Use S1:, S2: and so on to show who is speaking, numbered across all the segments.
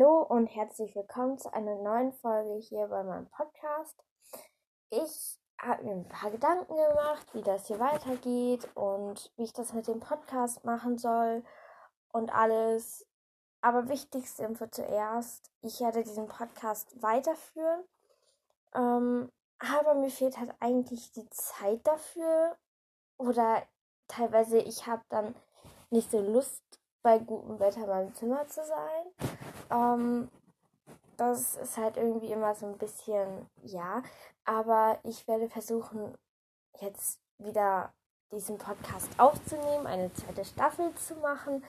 S1: Hallo und herzlich willkommen zu einer neuen Folge hier bei meinem Podcast. Ich habe mir ein paar Gedanken gemacht, wie das hier weitergeht und wie ich das mit dem Podcast machen soll und alles. Aber wichtigste Info zuerst, ich werde diesen Podcast weiterführen. Ähm, aber mir fehlt halt eigentlich die Zeit dafür. Oder teilweise, ich habe dann nicht so Lust, bei gutem Wetter in meinem Zimmer zu sein. Ähm, das ist halt irgendwie immer so ein bisschen, ja. Aber ich werde versuchen, jetzt wieder diesen Podcast aufzunehmen, eine zweite Staffel zu machen,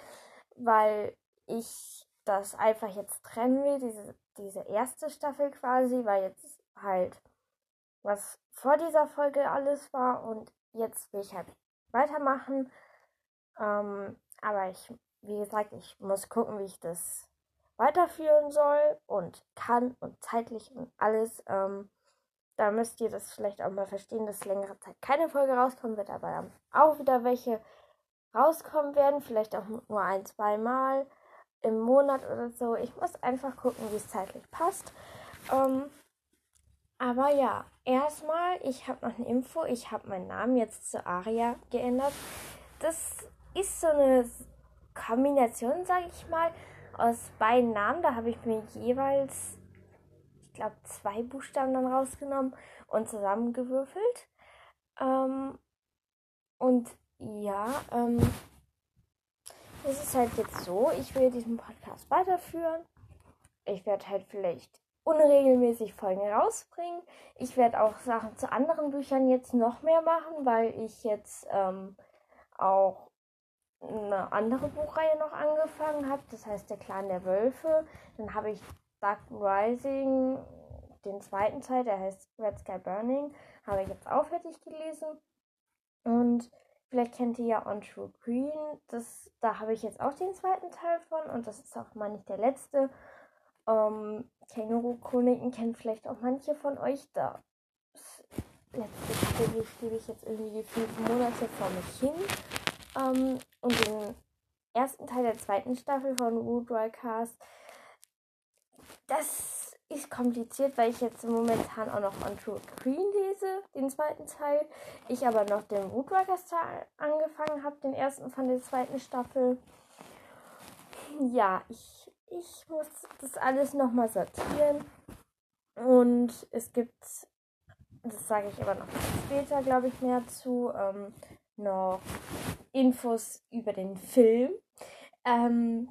S1: weil ich das einfach jetzt trennen will, diese, diese erste Staffel quasi, weil jetzt halt was vor dieser Folge alles war und jetzt will ich halt weitermachen. Ähm, aber ich, wie gesagt, ich muss gucken, wie ich das weiterführen soll und kann und zeitlich und alles. Ähm, da müsst ihr das vielleicht auch mal verstehen, dass längere Zeit keine Folge rauskommen wird, aber dann auch wieder welche rauskommen werden. Vielleicht auch nur ein, zwei Mal im Monat oder so. Ich muss einfach gucken, wie es zeitlich passt. Ähm, aber ja, erstmal, ich habe noch eine Info. Ich habe meinen Namen jetzt zu Aria geändert. Das ist so eine Kombination, sage ich mal, aus beiden Namen. Da habe ich mir jeweils, ich glaube, zwei Buchstaben dann rausgenommen und zusammengewürfelt. Ähm, und ja, ähm, es ist halt jetzt so, ich will diesen Podcast weiterführen. Ich werde halt vielleicht unregelmäßig Folgen rausbringen. Ich werde auch Sachen zu anderen Büchern jetzt noch mehr machen, weil ich jetzt ähm, auch eine andere Buchreihe noch angefangen habe. Das heißt Der Clan der Wölfe. Dann habe ich Dark Rising, den zweiten Teil, der heißt Red Sky Burning, habe ich jetzt auch fertig gelesen. Und vielleicht kennt ihr ja On True Green. Das, da habe ich jetzt auch den zweiten Teil von und das ist auch mal nicht der letzte. Ähm, Känguru-Chroniken kennen vielleicht auch manche von euch. Da letzte Kapitel schiebe ich jetzt irgendwie fünf Monate vor mich hin. Ähm, und den ersten Teil der zweiten Staffel von Root Cast. Das ist kompliziert, weil ich jetzt momentan auch noch On True Green lese, den zweiten Teil. Ich aber noch den Root Cast angefangen habe, den ersten von der zweiten Staffel. Ja, ich, ich muss das alles nochmal sortieren. Und es gibt, das sage ich aber noch später, glaube ich, mehr zu, ähm, noch Infos über den Film. Ähm,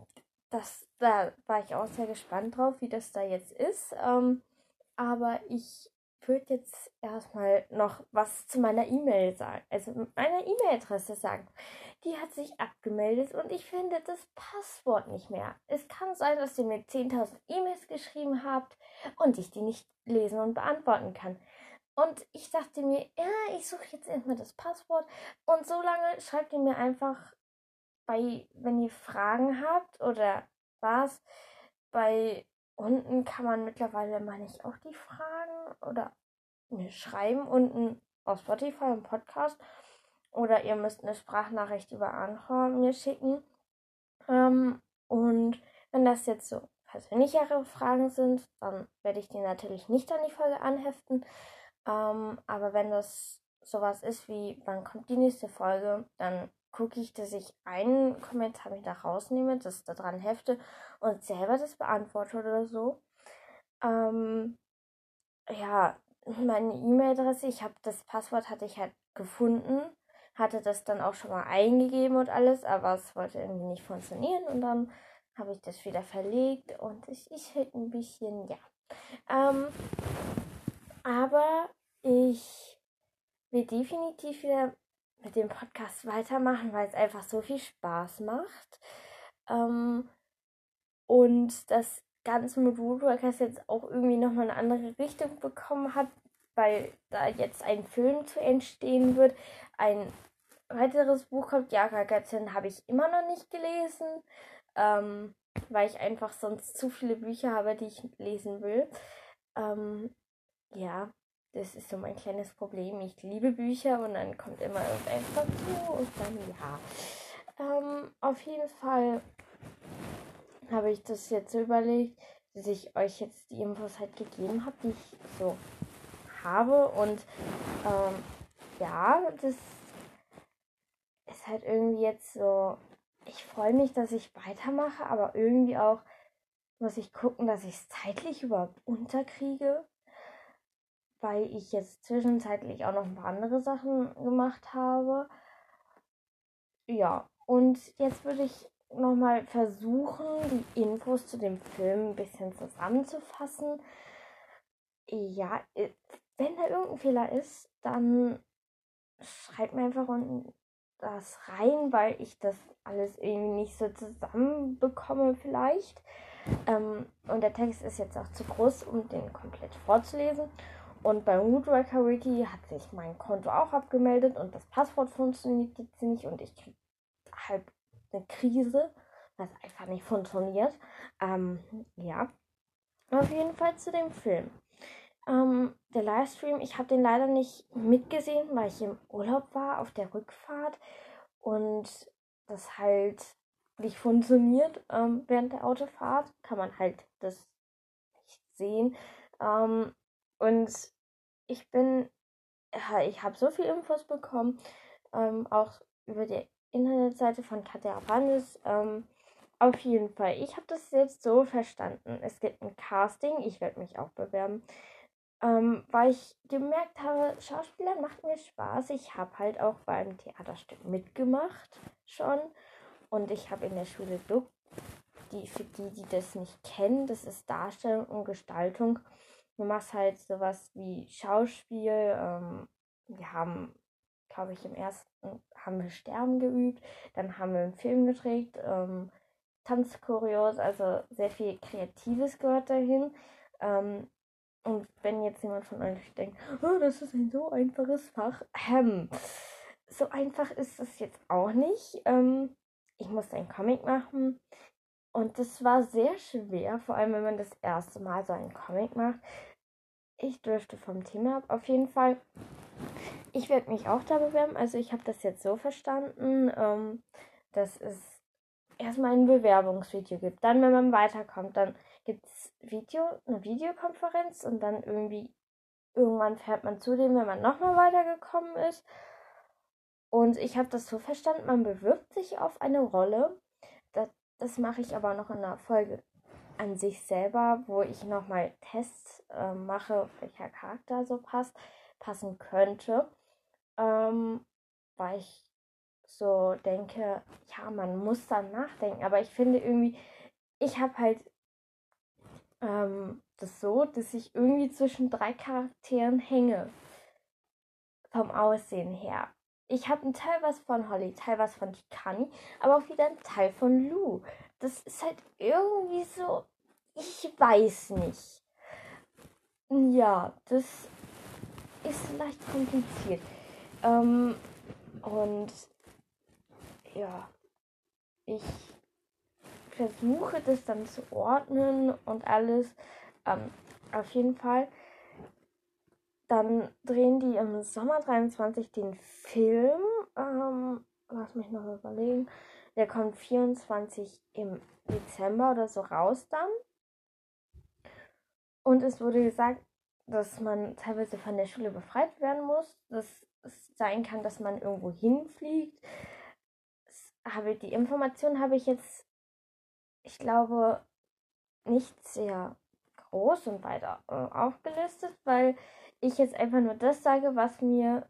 S1: das, da war ich auch sehr gespannt drauf, wie das da jetzt ist. Ähm, aber ich würde jetzt erstmal noch was zu meiner E-Mail sagen, also meiner E-Mail-Adresse sagen. Die hat sich abgemeldet und ich finde das Passwort nicht mehr. Es kann sein, dass ihr mir 10.000 E-Mails geschrieben habt und ich die nicht lesen und beantworten kann. Und ich dachte mir, ja, ich suche jetzt erstmal das Passwort. Und so lange schreibt ihr mir einfach bei, wenn ihr Fragen habt oder was, bei unten kann man mittlerweile, meine ich, auch die Fragen oder mir schreiben unten auf Spotify im Podcast. Oder ihr müsst eine Sprachnachricht über Anchor mir schicken. Ähm, und wenn das jetzt so persönlichere Fragen sind, dann werde ich die natürlich nicht an die Folge anheften. Ähm, aber wenn das sowas ist wie, wann kommt die nächste Folge, dann gucke ich, dass ich einen Kommentar wieder rausnehme, das da dran hefte und selber das beantworte oder so. Ähm, ja, meine E-Mail-Adresse, ich habe das Passwort hatte ich halt gefunden, hatte das dann auch schon mal eingegeben und alles, aber es wollte irgendwie nicht funktionieren und dann habe ich das wieder verlegt und ich, ich halt ein bisschen, ja. Ähm, aber ich will definitiv wieder mit dem Podcast weitermachen, weil es einfach so viel Spaß macht. Ähm, und das ganze mit Woodworkers jetzt auch irgendwie nochmal eine andere Richtung bekommen hat, weil da jetzt ein Film zu entstehen wird. Ein weiteres Buch kommt, Jaga Gattin, habe ich immer noch nicht gelesen, ähm, weil ich einfach sonst zu viele Bücher habe, die ich lesen will. Ähm, ja, das ist so mein kleines Problem. Ich liebe Bücher und dann kommt immer irgendein dazu und dann ja. Ähm, auf jeden Fall habe ich das jetzt so überlegt, dass ich euch jetzt die Infos halt gegeben habe, die ich so habe. Und ähm, ja, das ist halt irgendwie jetzt so. Ich freue mich, dass ich weitermache, aber irgendwie auch muss ich gucken, dass ich es zeitlich überhaupt unterkriege, weil ich jetzt zwischenzeitlich auch noch ein paar andere Sachen gemacht habe. Ja, und jetzt würde ich nochmal versuchen, die Infos zu dem Film ein bisschen zusammenzufassen. Ja, äh, wenn da irgendein Fehler ist, dann schreibt mir einfach unten das rein, weil ich das alles irgendwie nicht so zusammenbekomme vielleicht. Ähm, und der Text ist jetzt auch zu groß, um den komplett vorzulesen. Und beim Woodworker Wiki hat sich mein Konto auch abgemeldet und das Passwort funktioniert jetzt nicht und ich kriege halb eine Krise, was einfach nicht funktioniert. Ähm, ja. Auf jeden Fall zu dem Film. Ähm, der Livestream, ich habe den leider nicht mitgesehen, weil ich im Urlaub war auf der Rückfahrt und das halt nicht funktioniert ähm, während der Autofahrt. Kann man halt das nicht sehen. Ähm, und ich bin, ich habe so viel Infos bekommen, ähm, auch über die Internetseite von Katja Brandes. Ähm, auf jeden Fall. Ich habe das jetzt so verstanden. Es gibt ein Casting. Ich werde mich auch bewerben. Ähm, weil ich gemerkt habe, Schauspieler macht mir Spaß. Ich habe halt auch beim Theaterstück mitgemacht schon. Und ich habe in der Schule Duck, die, für die, die das nicht kennen, das ist Darstellung und Gestaltung. Du machst halt sowas wie Schauspiel. Ähm, wir haben glaube ich, im ersten haben wir Sterben geübt, dann haben wir einen Film gedreht, ähm, Tanzkurios, also sehr viel Kreatives gehört dahin. Ähm, und wenn jetzt jemand von euch denkt, oh, das ist ein so einfaches Fach, ähm, so einfach ist es jetzt auch nicht. Ähm, ich musste ein Comic machen und das war sehr schwer, vor allem wenn man das erste Mal so einen Comic macht. Ich dürfte vom Thema ab auf jeden Fall ich werde mich auch da bewerben. Also ich habe das jetzt so verstanden, ähm, dass es erstmal ein Bewerbungsvideo gibt. Dann, wenn man weiterkommt, dann gibt es Video, eine Videokonferenz und dann irgendwie irgendwann fährt man zu dem, wenn man nochmal weitergekommen ist. Und ich habe das so verstanden, man bewirbt sich auf eine Rolle. Das, das mache ich aber noch in einer Folge an sich selber, wo ich nochmal Tests äh, mache, welcher Charakter so passt passen könnte, ähm, weil ich so denke, ja, man muss dann nachdenken. Aber ich finde irgendwie, ich habe halt ähm, das so, dass ich irgendwie zwischen drei Charakteren hänge. Vom Aussehen her. Ich habe einen Teil was von Holly, Teil was von Tikani, aber auch wieder einen Teil von Lou. Das ist halt irgendwie so, ich weiß nicht. Ja, das ist leicht kompliziert. Ähm, und ja, ich versuche das dann zu ordnen und alles. Ähm, auf jeden Fall. Dann drehen die im Sommer 23 den Film. Ähm, lass mich noch überlegen. Der kommt 24 im Dezember oder so raus dann. Und es wurde gesagt, dass man teilweise von der Schule befreit werden muss. Dass es sein kann, dass man irgendwo hinfliegt. Habe, die Information habe ich jetzt, ich glaube, nicht sehr groß und weiter äh, aufgelistet, weil ich jetzt einfach nur das sage, was mir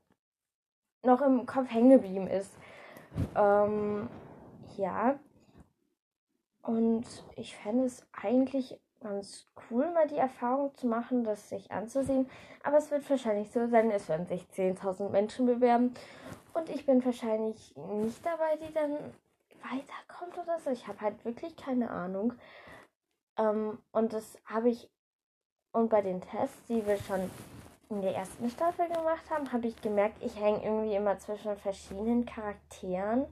S1: noch im Kopf hängen geblieben ist. Ähm, ja. Und ich fände es eigentlich ganz cool, mal die Erfahrung zu machen, das sich anzusehen. Aber es wird wahrscheinlich so sein, es werden sich 10.000 Menschen bewerben. Und ich bin wahrscheinlich nicht dabei, die dann weiterkommt oder so. Ich habe halt wirklich keine Ahnung. Ähm, und das habe ich. Und bei den Tests, die wir schon in der ersten Staffel gemacht haben, habe ich gemerkt, ich hänge irgendwie immer zwischen verschiedenen Charakteren.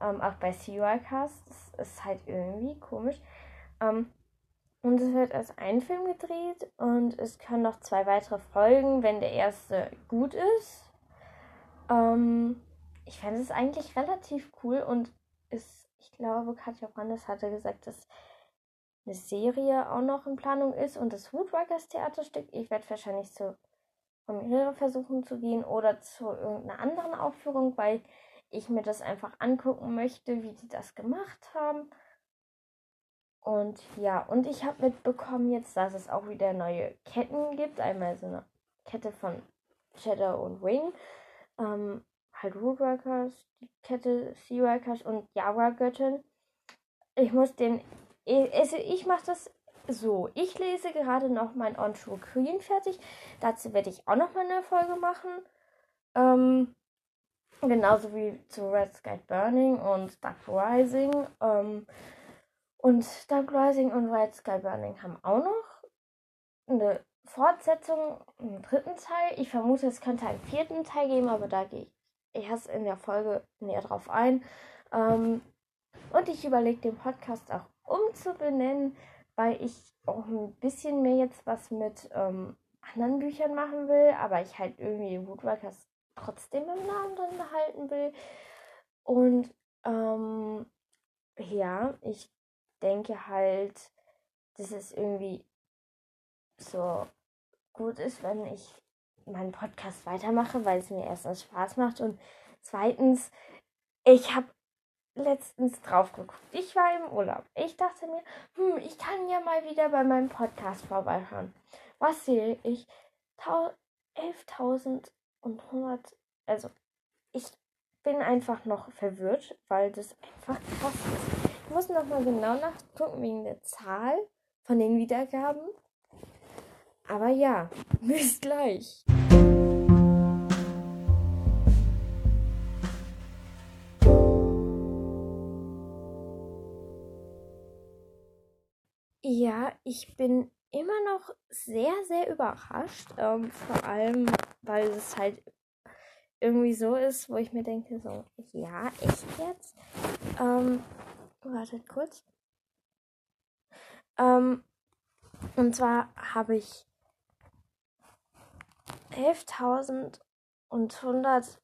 S1: Ähm, auch bei CUI-Cast. Das ist halt irgendwie komisch. Ähm, und es wird als ein Film gedreht und es können noch zwei weitere Folgen, wenn der erste gut ist. Ähm, ich fände es eigentlich relativ cool und ist, ich glaube, Katja Brandes hatte gesagt, dass eine Serie auch noch in Planung ist und das Woodworkers Theaterstück. Ich werde wahrscheinlich zu Premiere versuchen zu gehen oder zu irgendeiner anderen Aufführung, weil ich mir das einfach angucken möchte, wie die das gemacht haben. Und ja, und ich habe mitbekommen jetzt, dass es auch wieder neue Ketten gibt. Einmal so eine Kette von Shadow und Wing. Ähm, halt Woodworkers, die Kette Seaworkers und Java-Göttin. Ich muss den. Also ich mache das so. Ich lese gerade noch mein On True Queen fertig. Dazu werde ich auch noch mal eine Folge machen. Ähm, genauso wie zu Red Sky Burning und Dark Rising. Ähm, und Dark Rising und Red Sky Burning haben auch noch eine Fortsetzung im dritten Teil. Ich vermute, es könnte einen vierten Teil geben, aber da gehe ich erst in der Folge näher drauf ein. Ähm, und ich überlege den Podcast auch umzubenennen, weil ich auch ein bisschen mehr jetzt was mit ähm, anderen Büchern machen will, aber ich halt irgendwie Woodworkers trotzdem im Namen drin behalten will. Und ähm, ja, ich denke halt, dass es irgendwie so gut ist, wenn ich meinen Podcast weitermache, weil es mir erstens Spaß macht und zweitens, ich habe letztens drauf geguckt. Ich war im Urlaub. Ich dachte mir, hm, ich kann ja mal wieder bei meinem Podcast vorbeischauen. Was sehe ich? 11.000 und 100. Also, ich bin einfach noch verwirrt, weil das einfach krass ist. Ich muss nochmal genau nachgucken wegen der Zahl von den Wiedergaben. Aber ja, bis gleich. Ja, ich bin immer noch sehr, sehr überrascht. Ähm, vor allem, weil es halt irgendwie so ist, wo ich mir denke, so, ja, echt jetzt? Ähm, wartet kurz. Ähm, und zwar habe ich 11.100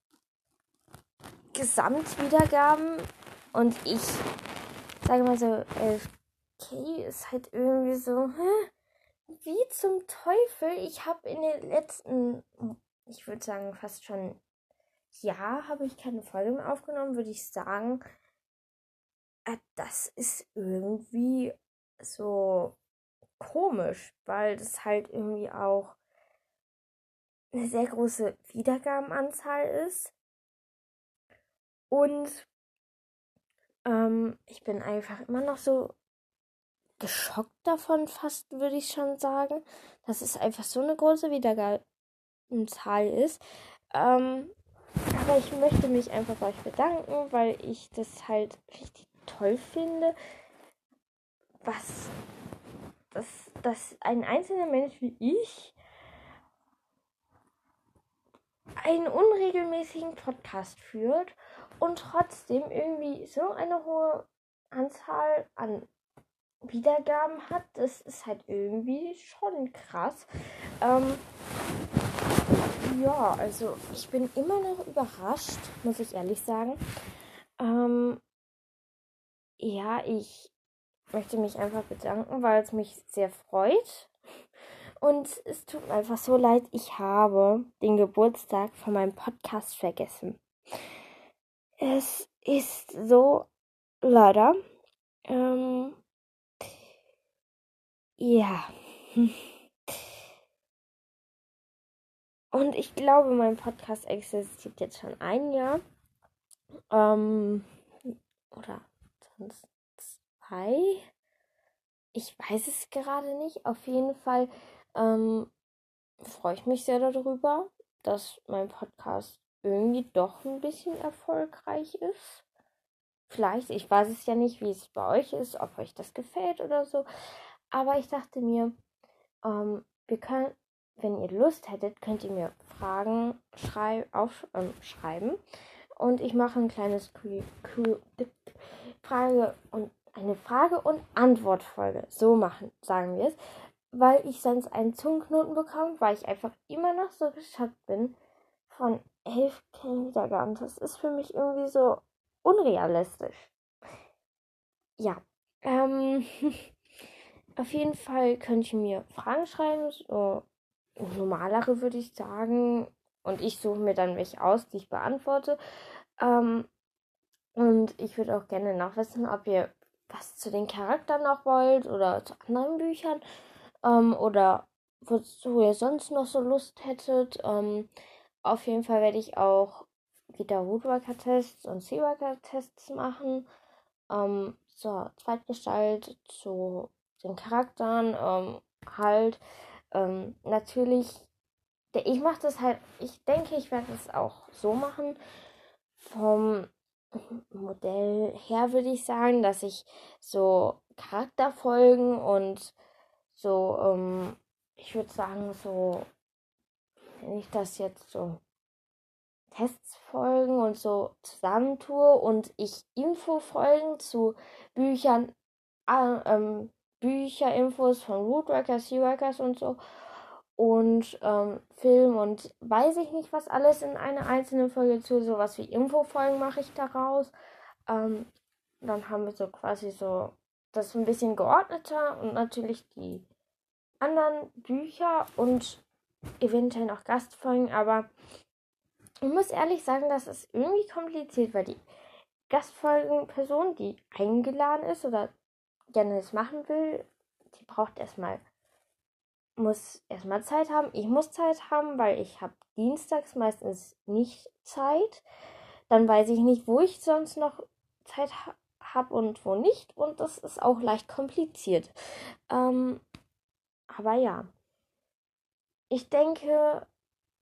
S1: Gesamtwiedergaben und ich sage mal so 11 okay, ist halt irgendwie so, hä? Wie zum Teufel? Ich habe in den letzten, ich würde sagen, fast schon Jahr habe ich keine Folge mehr aufgenommen, würde ich sagen. Äh, das ist irgendwie so komisch, weil das halt irgendwie auch eine sehr große Wiedergabenanzahl ist. Und ähm, ich bin einfach immer noch so geschockt davon, fast würde ich schon sagen, dass es einfach so eine große Wiedergabenzahl ist. Ähm, aber ich möchte mich einfach bei euch bedanken, weil ich das halt richtig toll finde, was dass, dass ein einzelner Mensch wie ich einen unregelmäßigen Podcast führt und trotzdem irgendwie so eine hohe Anzahl an Wiedergaben hat, das ist halt irgendwie schon krass. Ähm, ja, also ich bin immer noch überrascht, muss ich ehrlich sagen. Ähm, ja, ich möchte mich einfach bedanken, weil es mich sehr freut. Und es tut mir einfach so leid, ich habe den Geburtstag von meinem Podcast vergessen. Es ist so leider. Ähm, ja. Und ich glaube, mein Podcast existiert jetzt schon ein Jahr. Ähm, oder sonst zwei. Ich weiß es gerade nicht. Auf jeden Fall ähm, freue ich mich sehr darüber, dass mein Podcast irgendwie doch ein bisschen erfolgreich ist. Vielleicht, ich weiß es ja nicht, wie es bei euch ist, ob euch das gefällt oder so. Aber ich dachte mir, ähm, wir können, wenn ihr Lust hättet, könnt ihr mir Fragen schrei aufschreiben. Ähm, und ich mache ein kleines Q Frage und eine Frage- und Antwortfolge. So machen, sagen wir es. Weil ich sonst einen Zungenknoten bekomme, weil ich einfach immer noch so geschockt bin von 11 Wiedergaben. Das ist für mich irgendwie so unrealistisch. Ja. Ähm. Auf jeden Fall könnt ihr mir Fragen schreiben, so normalere würde ich sagen. Und ich suche mir dann welche aus, die ich beantworte. Ähm, und ich würde auch gerne noch wissen, ob ihr was zu den Charakteren noch wollt oder zu anderen Büchern. Ähm, oder wozu ihr sonst noch so Lust hättet. Ähm, auf jeden Fall werde ich auch wieder Woodworker-Tests und Seaworker-Tests machen. Ähm, zur Zweitgestalt, zu den Charakteren, ähm, halt. Ähm, natürlich, ich mache das halt, ich denke, ich werde es auch so machen. Vom Modell her würde ich sagen, dass ich so Charakterfolgen und so, ähm, ich würde sagen, so, wenn ich das jetzt so Tests folgen und so zusammentue und ich Infofolgen zu Büchern, äh, ähm, Bücherinfos von Rootworkers, Seaworkers und so und ähm, Film und weiß ich nicht was alles in einer einzelnen Folge zu. Sowas wie Infofolgen mache ich daraus. Ähm, dann haben wir so quasi so das ein bisschen geordneter und natürlich die anderen Bücher und eventuell noch Gastfolgen, aber ich muss ehrlich sagen, das ist irgendwie kompliziert, weil die Gastfolgenperson, die eingeladen ist oder gerne das machen will, die braucht erstmal muss erstmal Zeit haben. Ich muss Zeit haben, weil ich habe dienstags meistens nicht Zeit. Dann weiß ich nicht, wo ich sonst noch Zeit ha habe und wo nicht. Und das ist auch leicht kompliziert. Ähm, aber ja. Ich denke,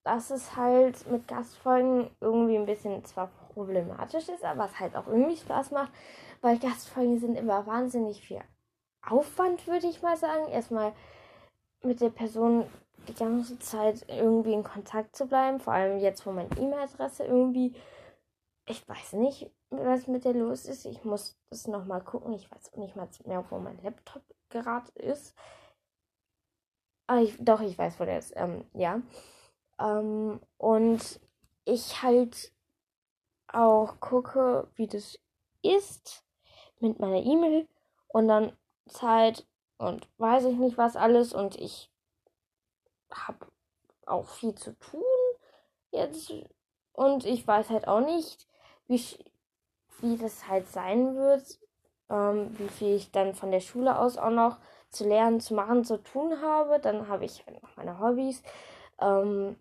S1: dass es halt mit Gastfolgen irgendwie ein bisschen zwar problematisch ist, aber es halt auch irgendwie Spaß macht, weil Gastfolgen sind immer wahnsinnig viel Aufwand, würde ich mal sagen. Erstmal mit der Person die ganze Zeit irgendwie in Kontakt zu bleiben. Vor allem jetzt, wo meine E-Mail-Adresse irgendwie. Ich weiß nicht, was mit der los ist. Ich muss das nochmal gucken. Ich weiß nicht mal mehr, wo mein Laptop gerade ist. Ah, ich, doch, ich weiß, wo der ist. Ähm, ja. Ähm, und ich halt auch gucke, wie das ist mit meiner E-Mail und dann Zeit und weiß ich nicht was alles und ich habe auch viel zu tun jetzt und ich weiß halt auch nicht, wie, wie das halt sein wird, ähm, wie viel ich dann von der Schule aus auch noch zu lernen, zu machen, zu tun habe. Dann habe ich halt noch meine Hobbys. Ähm,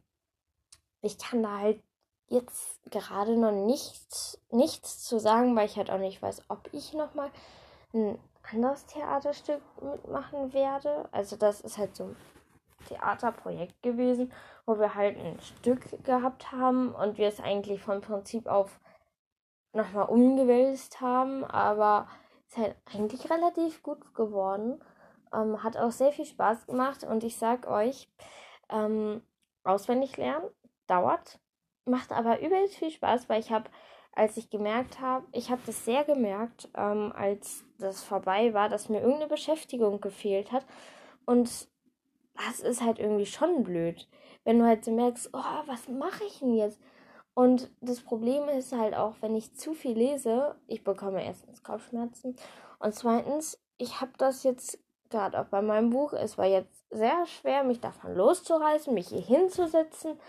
S1: ich kann da halt jetzt gerade noch nichts, nichts zu sagen, weil ich halt auch nicht weiß, ob ich nochmal ein anderes Theaterstück mitmachen werde. Also das ist halt so ein Theaterprojekt gewesen, wo wir halt ein Stück gehabt haben und wir es eigentlich vom Prinzip auf nochmal umgewälzt haben, aber ist halt eigentlich relativ gut geworden. Ähm, hat auch sehr viel Spaß gemacht und ich sag euch, ähm, auswendig lernen dauert, macht aber übelst viel Spaß, weil ich habe als ich gemerkt habe, ich habe das sehr gemerkt, ähm, als das vorbei war, dass mir irgendeine Beschäftigung gefehlt hat. Und das ist halt irgendwie schon blöd, wenn du halt so merkst, oh, was mache ich denn jetzt? Und das Problem ist halt auch, wenn ich zu viel lese, ich bekomme erstens Kopfschmerzen und zweitens, ich habe das jetzt gerade auch bei meinem Buch, es war jetzt sehr schwer, mich davon loszureißen, mich hier hinzusetzen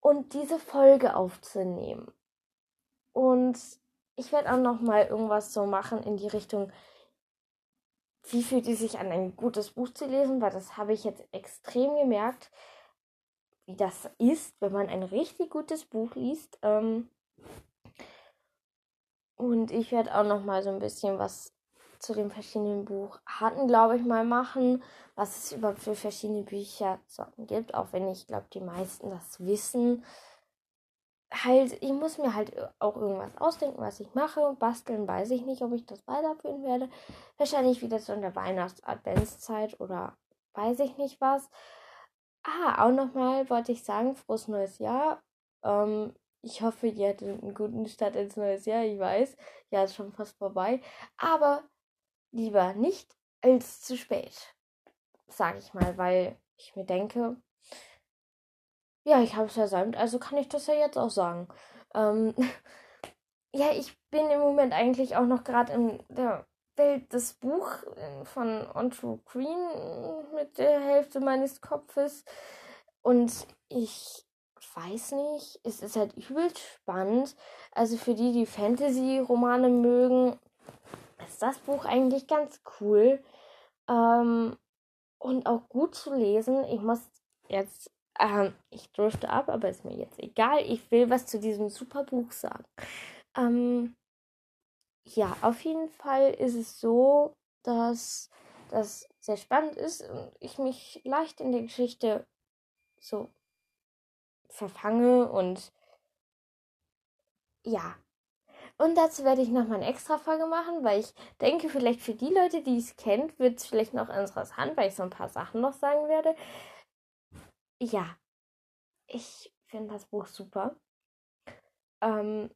S1: und diese Folge aufzunehmen. Und ich werde auch noch mal irgendwas so machen in die Richtung, wie fühlt es sich an, ein gutes Buch zu lesen, weil das habe ich jetzt extrem gemerkt, wie das ist, wenn man ein richtig gutes Buch liest. Ähm und ich werde auch noch mal so ein bisschen was zu den verschiedenen Bucharten, glaube ich, mal machen, was es überhaupt für verschiedene Büchersorten gibt, auch wenn ich glaube, die meisten das wissen halt, ich muss mir halt auch irgendwas ausdenken, was ich mache. Basteln weiß ich nicht, ob ich das weiterführen werde. Wahrscheinlich wieder so in der Weihnachts-Adventszeit oder weiß ich nicht was. Ah, auch nochmal wollte ich sagen, frohes neues Jahr. Ähm, ich hoffe, ihr hattet einen guten Start ins neues Jahr. Ich weiß, ja, ist schon fast vorbei. Aber lieber nicht als zu spät, sage ich mal, weil ich mir denke, ja, ich habe es versäumt, also kann ich das ja jetzt auch sagen. Ähm, ja, ich bin im Moment eigentlich auch noch gerade in der bellt das Buch äh, von Andrew Green mit der Hälfte meines Kopfes. Und ich weiß nicht, es ist halt übelst spannend. Also für die, die Fantasy-Romane mögen, ist das Buch eigentlich ganz cool. Ähm, und auch gut zu lesen. Ich muss jetzt, ähm, ich drifte ab, aber ist mir jetzt egal. Ich will was zu diesem super Buch sagen. Ähm, ja, auf jeden Fall ist es so, dass das sehr spannend ist und ich mich leicht in der Geschichte so verfange und ja. Und dazu werde ich nochmal eine extra Folge machen, weil ich denke, vielleicht für die Leute, die es kennt, wird es vielleicht noch interessant, weil ich so ein paar Sachen noch sagen werde. Ja, ich finde das Buch super. Ähm,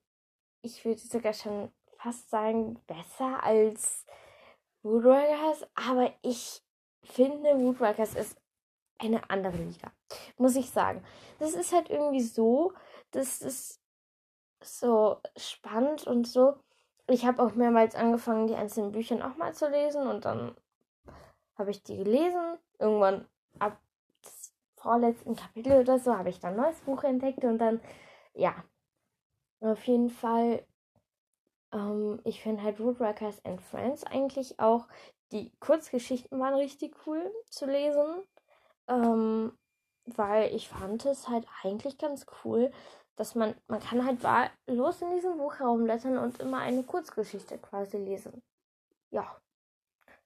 S1: ich würde sogar schon fast sagen, besser als Woodwalkers, aber ich finde, Woodwalkers ist eine andere Liga, muss ich sagen. Das ist halt irgendwie so, dass es so spannend und so. Ich habe auch mehrmals angefangen, die einzelnen Bücher auch mal zu lesen und dann habe ich die gelesen. Irgendwann ab vorletzten Kapitel oder so habe ich dann ein neues Buch entdeckt und dann, ja, auf jeden Fall, ähm, ich finde halt Woodwalkers and Friends eigentlich auch, die Kurzgeschichten waren richtig cool zu lesen, ähm, weil ich fand es halt eigentlich ganz cool, dass man, man kann halt wahllos in diesem Buch herumblättern und immer eine Kurzgeschichte quasi lesen. Ja.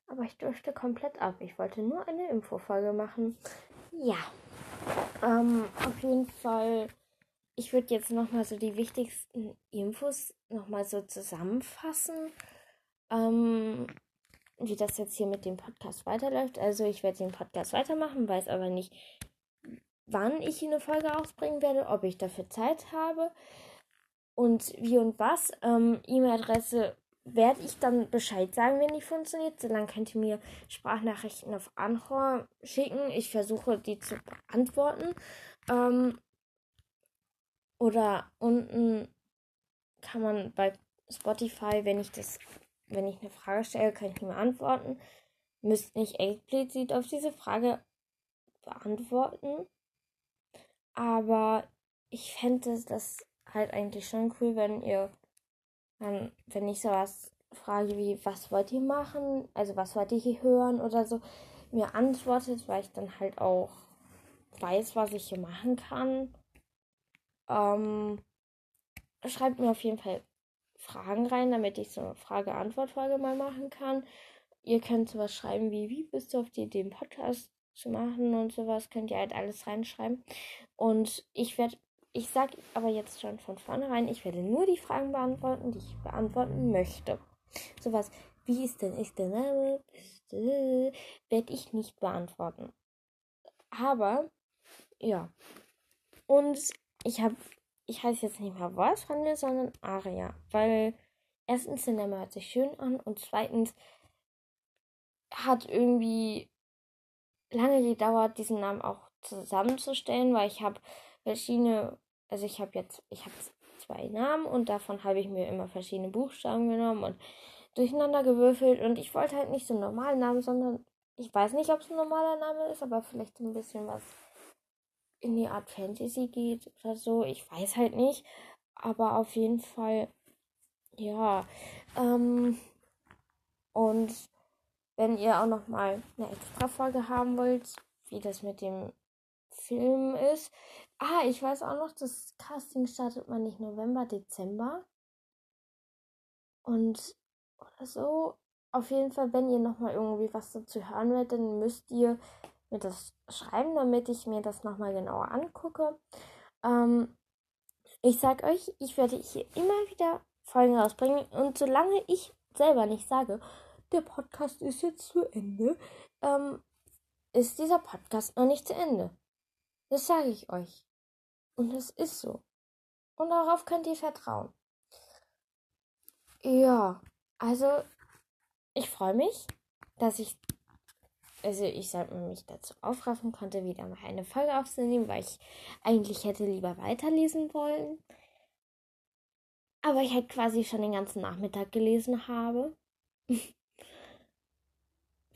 S1: Aber ich durfte komplett ab. Ich wollte nur eine Infofolge machen. Ja. Ähm, auf jeden Fall, ich würde jetzt nochmal so die wichtigsten Infos nochmal so zusammenfassen. Ähm, wie das jetzt hier mit dem Podcast weiterläuft. Also ich werde den Podcast weitermachen, weiß aber nicht, wann ich eine Folge ausbringen werde, ob ich dafür Zeit habe und wie und was. Ähm, E-Mail-Adresse werde ich dann Bescheid sagen, wenn die funktioniert. Solange könnt ihr mir Sprachnachrichten auf Anhor schicken. Ich versuche, die zu beantworten. Ähm, oder unten kann man bei Spotify, wenn ich das, wenn ich eine Frage stelle, kann ich mir antworten. Müsst nicht explizit auf diese Frage beantworten. Aber ich fände das halt eigentlich schon cool, wenn ihr, dann, wenn ich sowas frage wie, was wollt ihr machen? Also was wollt ihr hier hören oder so, mir antwortet, weil ich dann halt auch weiß, was ich hier machen kann. Ähm, schreibt mir auf jeden Fall Fragen rein, damit ich so eine Frage-Antwort-Folge mal machen kann. Ihr könnt sowas schreiben wie, wie bist du auf die Idee, einen Podcast zu machen und sowas, könnt ihr halt alles reinschreiben. Und ich werde, ich sag aber jetzt schon von vornherein, ich werde nur die Fragen beantworten, die ich beantworten möchte. Sowas, wie ist denn, ist der Name? Werde ich nicht beantworten. Aber, ja. Und ich habe, ich heiße jetzt nicht mehr Wolfsrandel, sondern Aria. Weil erstens der Name hört sich schön an und zweitens hat irgendwie lange gedauert, diesen Namen auch zusammenzustellen, weil ich habe verschiedene, also ich habe jetzt, ich habe zwei Namen und davon habe ich mir immer verschiedene Buchstaben genommen und durcheinander gewürfelt und ich wollte halt nicht so einen normalen Namen, sondern ich weiß nicht, ob es ein normaler Name ist, aber vielleicht ein bisschen was in die Art Fantasy geht oder so. Ich weiß halt nicht, aber auf jeden Fall, ja. Ähm, und wenn ihr auch noch mal eine extra Folge haben wollt, wie das mit dem Film ist. Ah, ich weiß auch noch, das Casting startet man nicht November, Dezember. Und oder so. Auf jeden Fall, wenn ihr noch mal irgendwie was dazu hören wollt, dann müsst ihr mir das schreiben, damit ich mir das noch mal genauer angucke. Ähm, ich sag euch, ich werde hier immer wieder Folgen rausbringen und solange ich selber nicht sage, der Podcast ist jetzt zu Ende, ähm, ist dieser Podcast noch nicht zu Ende. Das sage ich euch. Und es ist so. Und darauf könnt ihr vertrauen. Ja, also ich freue mich, dass ich, also ich sag mich dazu aufraffen konnte, wieder mal eine Folge aufzunehmen, weil ich eigentlich hätte lieber weiterlesen wollen. Aber ich halt quasi schon den ganzen Nachmittag gelesen habe.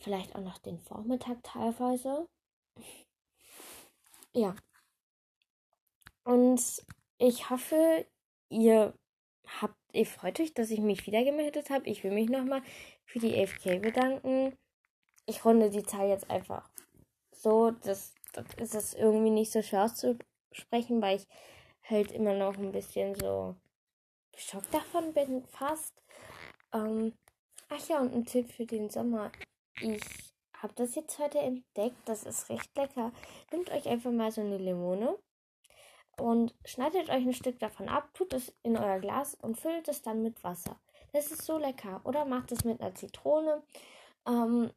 S1: vielleicht auch noch den Vormittag teilweise. Ja. Und ich hoffe, ihr habt, ihr freut euch, dass ich mich wieder gemeldet habe. Ich will mich nochmal für die AFK bedanken. Ich runde die Zahl jetzt einfach so, dass das ist es irgendwie nicht so schwer auszusprechen, weil ich halt immer noch ein bisschen so geschockt davon bin, fast. Ähm, ach ja, und ein Tipp für den Sommer. Ich habe das jetzt heute entdeckt. Das ist recht lecker. Nehmt euch einfach mal so eine Limone und schneidet euch ein Stück davon ab, tut es in euer Glas und füllt es dann mit Wasser. Das ist so lecker. Oder macht es mit einer Zitrone. Ähm,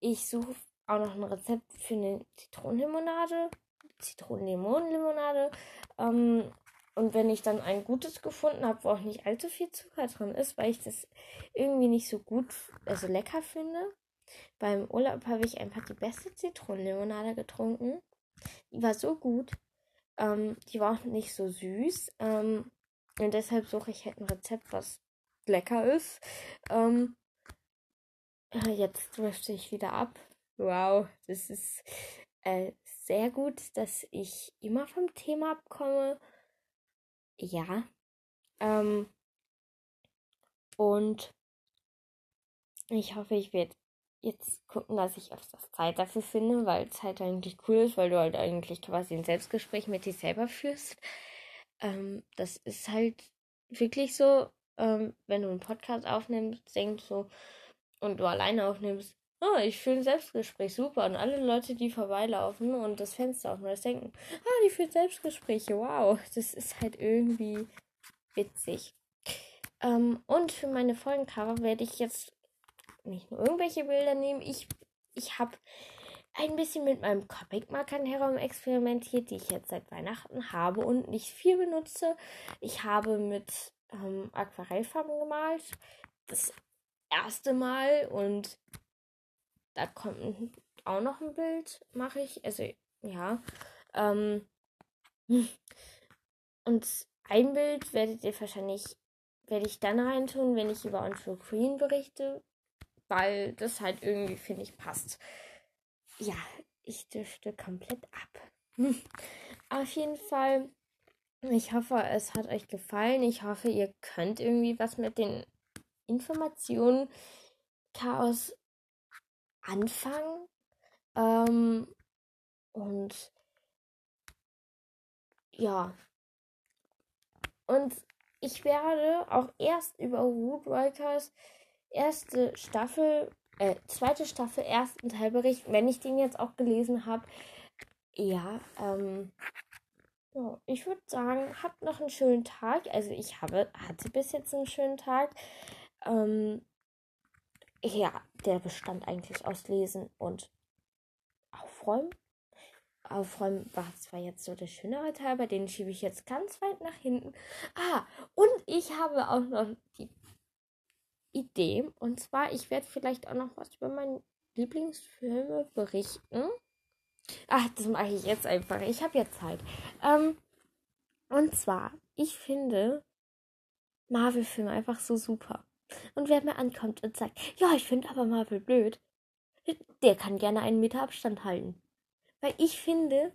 S1: ich suche auch noch ein Rezept für eine Zitronenlimonade. Zitronen-Limon-Limonade. Ähm, und wenn ich dann ein gutes gefunden habe, wo auch nicht allzu viel Zucker drin ist, weil ich das irgendwie nicht so gut, also lecker finde. Beim Urlaub habe ich einfach die beste Zitronenlimonade getrunken. Die war so gut. Ähm, die war auch nicht so süß. Ähm, und deshalb suche ich halt ein Rezept, was lecker ist. Ähm, jetzt drifte ich wieder ab. Wow, das ist äh, sehr gut, dass ich immer vom Thema abkomme. Ja. Ähm, und ich hoffe, ich werde jetzt gucken, dass ich öfters Zeit dafür finde, weil Zeit eigentlich cool ist, weil du halt eigentlich quasi ein Selbstgespräch mit dir selber führst. Ähm, das ist halt wirklich so, ähm, wenn du einen Podcast aufnimmst, denkst so, und du alleine aufnimmst, oh, ich fühle ein Selbstgespräch, super. Und alle Leute, die vorbeilaufen und das Fenster aufmachen, das denken, ah, die führt Selbstgespräche, wow. Das ist halt irgendwie witzig. Ähm, und für meine Folgencover werde ich jetzt nicht nur irgendwelche Bilder nehmen. Ich, ich habe ein bisschen mit meinem Comic-Markern herum experimentiert, die ich jetzt seit Weihnachten habe und nicht viel benutze. Ich habe mit ähm, Aquarellfarben gemalt. Das erste Mal und da kommt auch noch ein Bild, mache ich. Also, ja. Ähm, und ein Bild werdet ihr wahrscheinlich, werde ich dann reintun, wenn ich über On Queen berichte, weil das halt irgendwie, finde ich, passt. Ja, ich dürfte komplett ab. Auf jeden Fall, ich hoffe, es hat euch gefallen. Ich hoffe, ihr könnt irgendwie was mit den Informationen Chaos anfangen. Ähm, und ja. Und ich werde auch erst über Woodwalkers erste Staffel, äh, zweite Staffel, ersten Teil berichten, wenn ich den jetzt auch gelesen habe. Ja, ähm, ja, ich würde sagen, habt noch einen schönen Tag. Also ich habe, hatte bis jetzt einen schönen Tag. Ähm, ja, der bestand eigentlich aus Lesen und Aufräumen. Aufräumen war zwar jetzt so der schönere Teil, bei den schiebe ich jetzt ganz weit nach hinten. Ah, und ich habe auch noch die Idee. Und zwar, ich werde vielleicht auch noch was über meine Lieblingsfilme berichten. Ach, das mache ich jetzt einfach. Ich habe jetzt Zeit. Ähm, und zwar, ich finde Marvel-Filme einfach so super. Und wer mir ankommt und sagt, ja, ich finde aber Marvel blöd, der kann gerne einen Meter Abstand halten. Weil ich finde,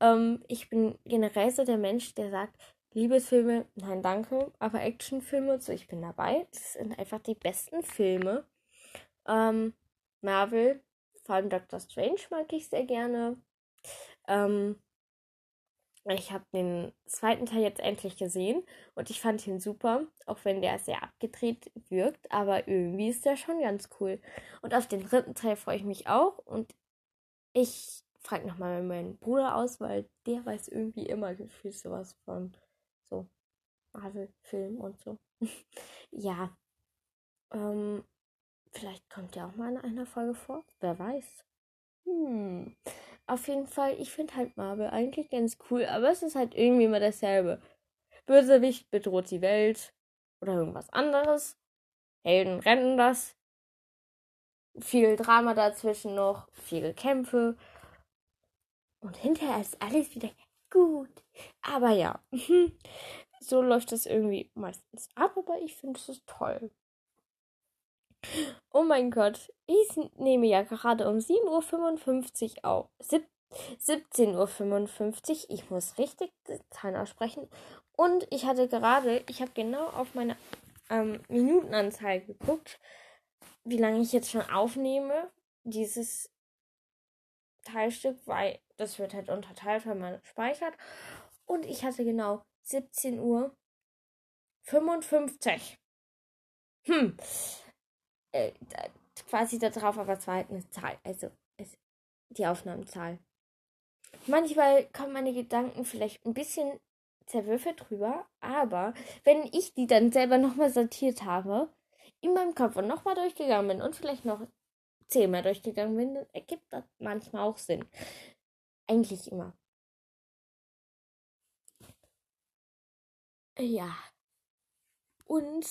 S1: ähm, ich bin generell so der Mensch, der sagt, Liebesfilme, nein, danke, aber Actionfilme so, ich bin dabei. Das sind einfach die besten Filme. Ähm, Marvel, vor allem Doctor Strange mag ich sehr gerne. Ähm, ich habe den zweiten Teil jetzt endlich gesehen und ich fand ihn super, auch wenn der sehr abgedreht wirkt, aber irgendwie ist der schon ganz cool. Und auf den dritten Teil freue ich mich auch und ich frage nochmal meinen Bruder aus, weil der weiß irgendwie immer gefühlt sowas von so Marvel-Film und so. ja. Ähm, vielleicht kommt der auch mal in einer Folge vor. Wer weiß. Hm. Auf jeden Fall, ich finde halt Marvel eigentlich ganz cool, aber es ist halt irgendwie immer dasselbe. Bösewicht bedroht die Welt oder irgendwas anderes. Helden rennen das. Viel Drama dazwischen noch, viele Kämpfe. Und hinterher ist alles wieder gut. Aber ja, so läuft es irgendwie meistens ab, aber ich finde es toll. Oh mein Gott, ich nehme ja gerade um 7.55 Uhr auf. 17.55 Uhr. Ich muss richtig Zahlen aussprechen. Und ich hatte gerade, ich habe genau auf meine ähm, Minutenanzeige geguckt, wie lange ich jetzt schon aufnehme. Dieses Teilstück, weil das wird halt unterteilt, weil man speichert. Und ich hatte genau 17 Uhr 55. Hm. Äh, quasi da drauf, aber es war halt eine Zahl. Also es, die Aufnahmezahl. Manchmal kommen meine Gedanken vielleicht ein bisschen zerwürfelt drüber, aber wenn ich die dann selber nochmal sortiert habe, in meinem Kopf und nochmal durchgegangen bin und vielleicht noch zehnmal durchgegangen bin, dann ergibt das manchmal auch Sinn. Eigentlich immer. Ja. Und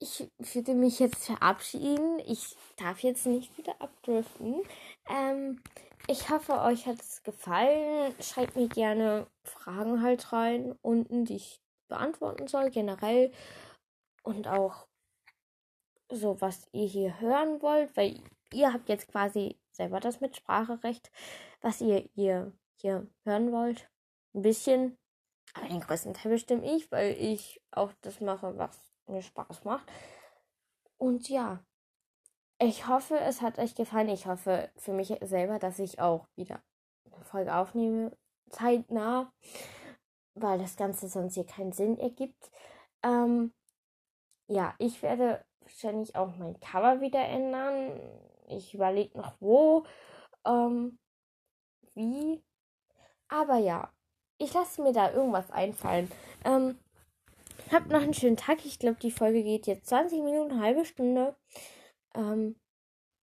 S1: ich würde mich jetzt verabschieden. Ich darf jetzt nicht wieder abdriften. Ähm, ich hoffe, euch hat es gefallen. Schreibt mir gerne Fragen halt rein unten, die ich beantworten soll, generell. Und auch so, was ihr hier hören wollt, weil ihr habt jetzt quasi selber das Mitspracherecht, was ihr, ihr hier hören wollt. Ein bisschen. Aber den größten Teil bestimme ich, weil ich auch das mache, was mir Spaß macht. Und ja, ich hoffe, es hat euch gefallen. Ich hoffe für mich selber, dass ich auch wieder eine Folge aufnehme, zeitnah, weil das Ganze sonst hier keinen Sinn ergibt. Ähm, ja, ich werde wahrscheinlich auch mein Cover wieder ändern. Ich überlege noch wo, ähm, wie. Aber ja, ich lasse mir da irgendwas einfallen. Ähm, Habt noch einen schönen Tag. Ich glaube, die Folge geht jetzt 20 Minuten, eine halbe Stunde. Ähm,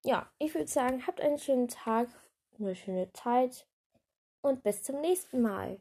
S1: ja, ich würde sagen, habt einen schönen Tag, eine schöne Zeit und bis zum nächsten Mal.